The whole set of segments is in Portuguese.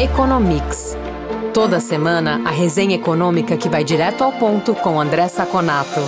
Economics. Toda semana, a resenha econômica que vai direto ao ponto com André Saconato.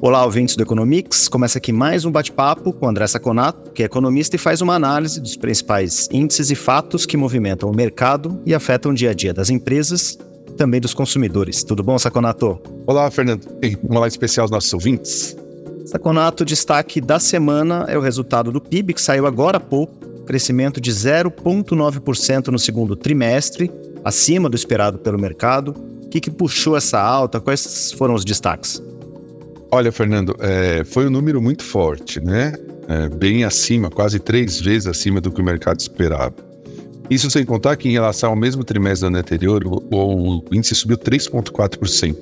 Olá, ouvintes do Economics. Começa aqui mais um bate-papo com André Saconato, que é economista e faz uma análise dos principais índices e fatos que movimentam o mercado e afetam o dia a dia das empresas e também dos consumidores. Tudo bom, Saconato? Olá, Fernando. Um olá especial aos nossos ouvintes. Saconato, destaque da semana é o resultado do PIB, que saiu agora há pouco, crescimento de 0,9% no segundo trimestre, acima do esperado pelo mercado. O que, que puxou essa alta? Quais foram os destaques? Olha, Fernando, é, foi um número muito forte, né? É, bem acima, quase três vezes acima do que o mercado esperava. Isso sem contar que, em relação ao mesmo trimestre do ano anterior, o, o índice subiu 3,4%.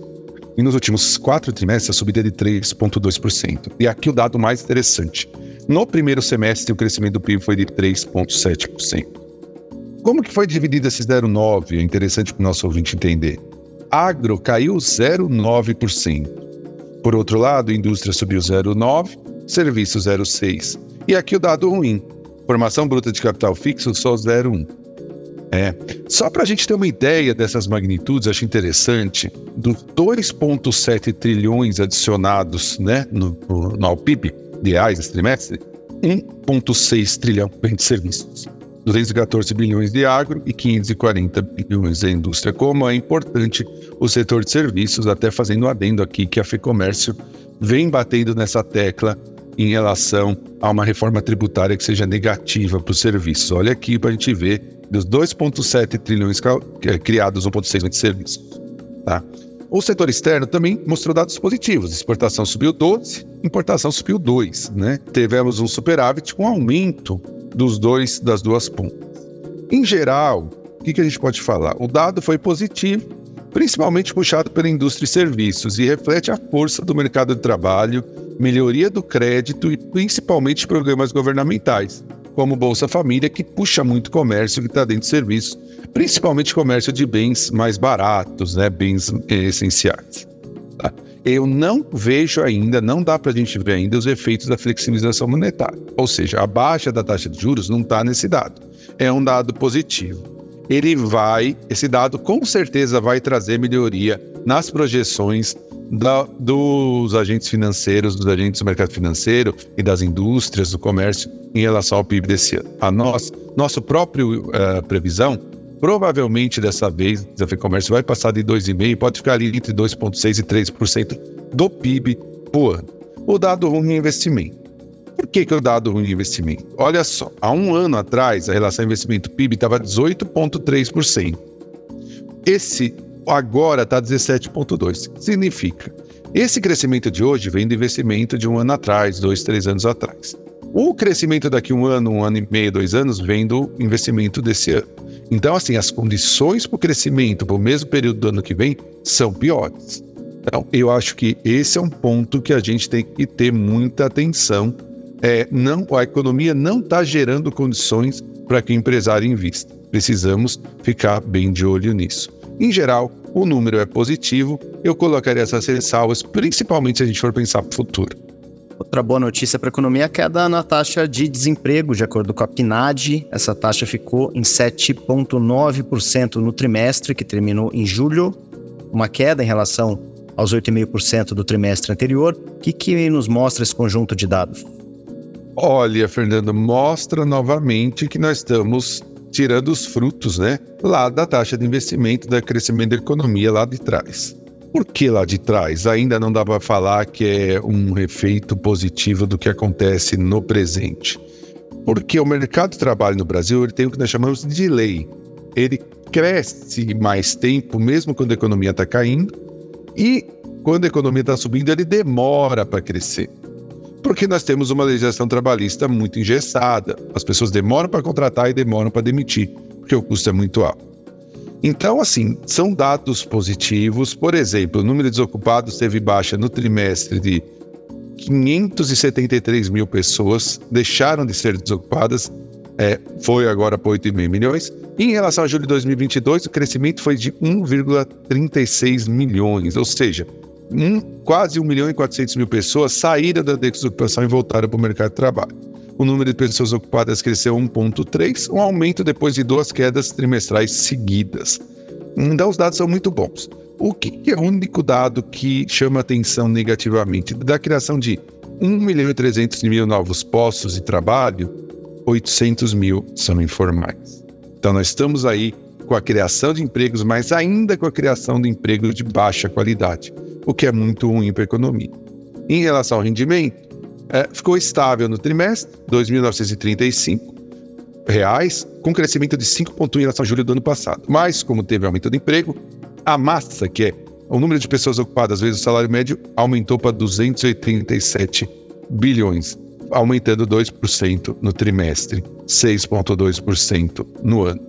E nos últimos quatro trimestres, a subida é de 3,2%. E aqui o dado mais interessante. No primeiro semestre, o crescimento do PIB foi de 3,7%. Como que foi dividido esse 0,9%? É interessante para o nosso ouvinte entender. Agro caiu 0,9%. Por outro lado, indústria subiu 0,9, serviço 0,6. E aqui o dado ruim. Formação bruta de capital fixo só 0,1. É. Só para a gente ter uma ideia dessas magnitudes, acho interessante, dos 2,7 trilhões adicionados né, no, no, no PIB de reais esse trimestre, 1,6 trilhão vem de serviços. 214 bilhões de agro e 540 bilhões da indústria. Como é importante o setor de serviços, até fazendo um adendo aqui que a FEComércio vem batendo nessa tecla em relação a uma reforma tributária que seja negativa para os serviços. Olha aqui para a gente ver dos 2,7 trilhões é, criados, 1,6 de serviços. Tá? O setor externo também mostrou dados positivos. Exportação subiu 12, importação subiu 2. Né? Tivemos um superávit com aumento dos dois das duas pontas. Em geral, o que, que a gente pode falar? O dado foi positivo, principalmente puxado pela indústria e serviços, e reflete a força do mercado de trabalho, melhoria do crédito e principalmente programas governamentais, como Bolsa Família, que puxa muito comércio que está dentro de serviços, principalmente comércio de bens mais baratos, né, bens eh, essenciais. Tá? eu não vejo ainda, não dá para a gente ver ainda os efeitos da flexibilização monetária. Ou seja, a baixa da taxa de juros não está nesse dado. É um dado positivo. Ele vai, esse dado com certeza vai trazer melhoria nas projeções da, dos agentes financeiros, dos agentes do mercado financeiro e das indústrias, do comércio em relação ao PIB desse ano. A nós, nosso próprio uh, previsão Provavelmente dessa vez, a FEComércio vai passar de 2,5%, pode ficar ali entre 2,6% e 3% do PIB por ano. O dado ruim é investimento. Por que, que é o dado ruim de investimento? Olha só, há um ano atrás, a relação investimento-PIB estava 18,3%. Esse agora está 17,2%. Significa, esse crescimento de hoje vem do investimento de um ano atrás, dois, três anos atrás. O crescimento daqui um ano, um ano e meio, dois anos, vem do investimento desse ano. Então, assim, as condições para o crescimento para o mesmo período do ano que vem são piores. Então, eu acho que esse é um ponto que a gente tem que ter muita atenção. É, não, a economia não está gerando condições para que o empresário invista. Precisamos ficar bem de olho nisso. Em geral, o número é positivo. Eu colocaria essas ressalvas, principalmente se a gente for pensar para o futuro. Outra boa notícia para a economia é a queda na taxa de desemprego, de acordo com a PNAD. Essa taxa ficou em 7,9% no trimestre, que terminou em julho, uma queda em relação aos 8,5% do trimestre anterior. O que, que nos mostra esse conjunto de dados? Olha, Fernando, mostra novamente que nós estamos tirando os frutos, né, lá da taxa de investimento, da crescimento da economia lá de trás. Por que lá de trás ainda não dá para falar que é um efeito positivo do que acontece no presente? Porque o mercado de trabalho no Brasil ele tem o que nós chamamos de delay. Ele cresce mais tempo, mesmo quando a economia está caindo, e quando a economia está subindo, ele demora para crescer. Porque nós temos uma legislação trabalhista muito engessada. As pessoas demoram para contratar e demoram para demitir, porque o custo é muito alto. Então, assim, são dados positivos. Por exemplo, o número de desocupados teve baixa no trimestre de 573 mil pessoas, deixaram de ser desocupadas, é, foi agora para 8,5 milhões. E em relação a julho de 2022, o crescimento foi de 1,36 milhões, ou seja, um, quase 1 milhão e 400 mil pessoas saíram da desocupação e voltaram para o mercado de trabalho. O número de pessoas ocupadas cresceu 1,3, um aumento depois de duas quedas trimestrais seguidas. Então, os dados são muito bons. O que é o único dado que chama atenção negativamente? Da criação de 1 milhão e 300 mil novos postos de trabalho, 800 mil são informais. Então, nós estamos aí com a criação de empregos, mas ainda com a criação de empregos de baixa qualidade, o que é muito ruim para a economia. Em relação ao rendimento, é, ficou estável no trimestre, 2.935 reais, com crescimento de 5,1 em relação a julho do ano passado. Mas, como teve aumento do emprego, a massa, que é o número de pessoas ocupadas vezes o salário médio, aumentou para 287 bilhões, aumentando 2% no trimestre, 6,2% no ano.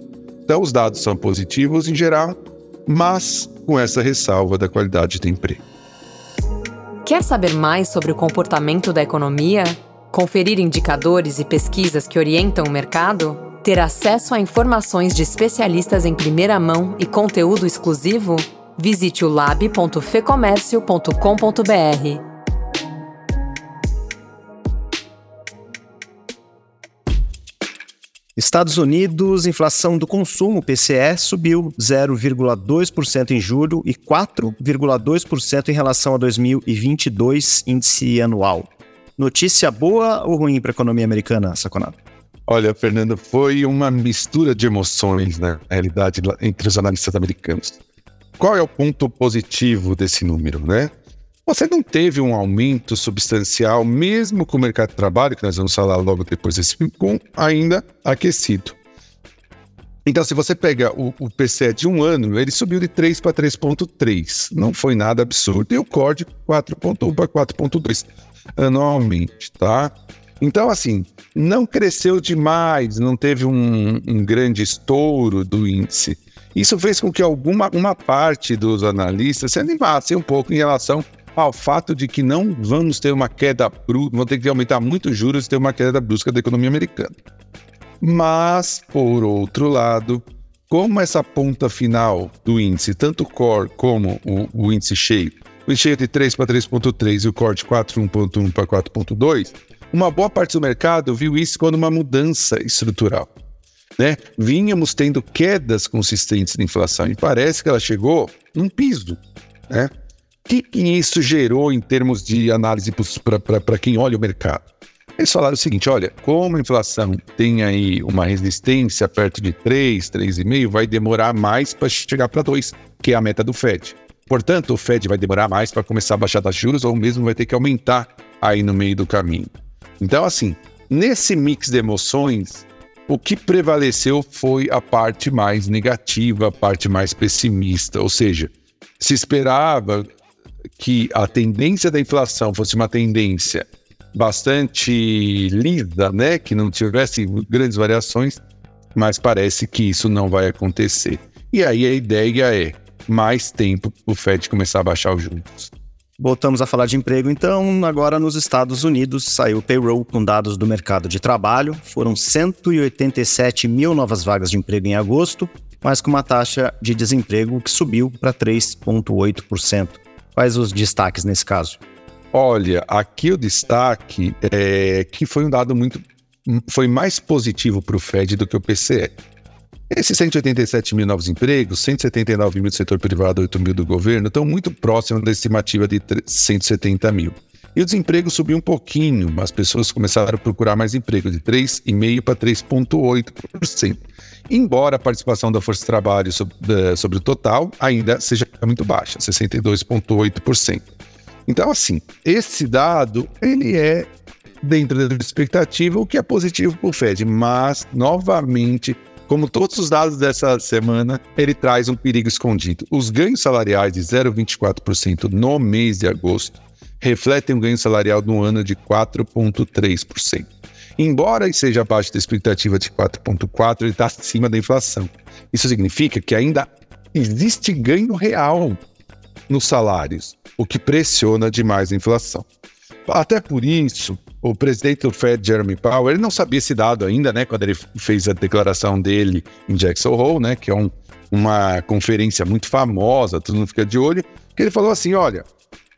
Então, os dados são positivos em geral, mas com essa ressalva da qualidade do emprego. Quer saber mais sobre o comportamento da economia? Conferir indicadores e pesquisas que orientam o mercado? Ter acesso a informações de especialistas em primeira mão e conteúdo exclusivo? Visite o lab.fecomércio.com.br. Estados Unidos, inflação do consumo, PCE, subiu 0,2% em julho e 4,2% em relação a 2022, índice anual. Notícia boa ou ruim para a economia americana, Saconato? Olha, Fernando, foi uma mistura de emoções, né? Na realidade, entre os analistas americanos. Qual é o ponto positivo desse número, né? Você não teve um aumento substancial, mesmo com o mercado de trabalho, que nós vamos falar logo depois desse com ainda aquecido. Então, se você pega o, o PCE de um ano, ele subiu de 3 para 3,3. Não foi nada absurdo. E o CORD 4,1 para 4,2 anualmente, tá? Então, assim, não cresceu demais, não teve um, um grande estouro do índice. Isso fez com que alguma uma parte dos analistas se animasse um pouco em relação ao fato de que não vamos ter uma queda brusca, vão ter que aumentar muito os juros e ter uma queda brusca da economia americana. Mas, por outro lado, como essa ponta final do índice, tanto o core como o, o índice cheio, o índice cheio de 3 para 3,3 e o core de 4,1 para 4,2, uma boa parte do mercado viu isso como uma mudança estrutural. Né? Vínhamos tendo quedas consistentes de inflação e parece que ela chegou num piso. Né? Que, que isso gerou em termos de análise para quem olha o mercado? Eles falaram o seguinte: olha, como a inflação tem aí uma resistência perto de 3, 3,5, vai demorar mais para chegar para 2, que é a meta do Fed. Portanto, o Fed vai demorar mais para começar a baixar de juros ou mesmo vai ter que aumentar aí no meio do caminho. Então, assim, nesse mix de emoções, o que prevaleceu foi a parte mais negativa, a parte mais pessimista, ou seja, se esperava que a tendência da inflação fosse uma tendência bastante lisa, né, que não tivesse grandes variações, mas parece que isso não vai acontecer. E aí a ideia é mais tempo o Fed começar a baixar os juros. Voltamos a falar de emprego, então. Agora, nos Estados Unidos, saiu o payroll com dados do mercado de trabalho. Foram 187 mil novas vagas de emprego em agosto, mas com uma taxa de desemprego que subiu para 3,8%. Quais os destaques nesse caso? Olha, aqui o destaque é que foi um dado muito. foi mais positivo para o Fed do que o PCE. Esses 187 mil novos empregos, 179 mil do setor privado, 8 mil do governo, estão muito próximos da estimativa de 170 mil. E o desemprego subiu um pouquinho, as pessoas começaram a procurar mais emprego, de 3,5% para 3,8%. Embora a participação da força de trabalho sobre, sobre o total ainda seja muito baixa, 62,8%. Então, assim, esse dado, ele é dentro da expectativa, o que é positivo para o Fed, mas, novamente, como todos os dados dessa semana, ele traz um perigo escondido. Os ganhos salariais de 0,24% no mês de agosto refletem um ganho salarial no ano de 4,3%. Embora seja abaixo da expectativa de 4,4%, ele está acima da inflação. Isso significa que ainda existe ganho real nos salários, o que pressiona demais a inflação. Até por isso, o presidente do Fed, Jeremy Powell, ele não sabia esse dado ainda, né, quando ele fez a declaração dele em Jackson Hole, né, que é um, uma conferência muito famosa, todo mundo fica de olho, que ele falou assim, olha,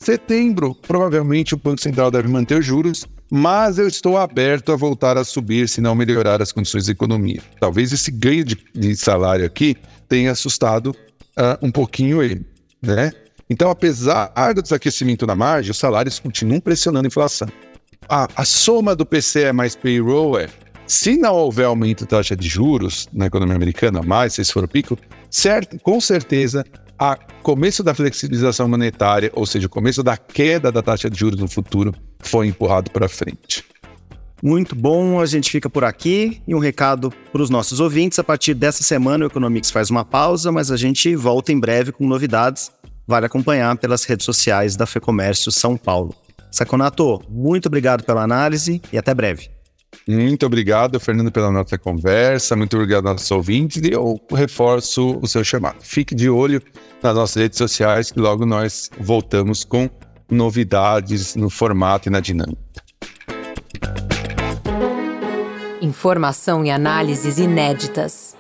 Setembro, provavelmente o Banco Central deve manter os juros, mas eu estou aberto a voltar a subir se não melhorar as condições da economia. Talvez esse ganho de, de salário aqui tenha assustado uh, um pouquinho ele, né? Então, apesar do desaquecimento na margem, os salários continuam pressionando a inflação. A, soma do PCE mais payroll é, se não houver aumento da taxa de juros na economia americana, mais se for o pico, certo, com certeza, a começo da flexibilização monetária, ou seja, o começo da queda da taxa de juros no futuro, foi empurrado para frente. Muito bom, a gente fica por aqui. E um recado para os nossos ouvintes: a partir dessa semana o Economics faz uma pausa, mas a gente volta em breve com novidades. Vale acompanhar pelas redes sociais da FEComércio São Paulo. Saconato, muito obrigado pela análise e até breve. Muito obrigado, Fernando, pela nossa conversa. Muito obrigado aos nossos ouvintes. E eu reforço o seu chamado. Fique de olho nas nossas redes sociais, que logo nós voltamos com novidades no formato e na dinâmica. Informação e análises inéditas.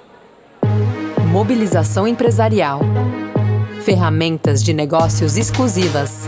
Mobilização empresarial. Ferramentas de negócios exclusivas.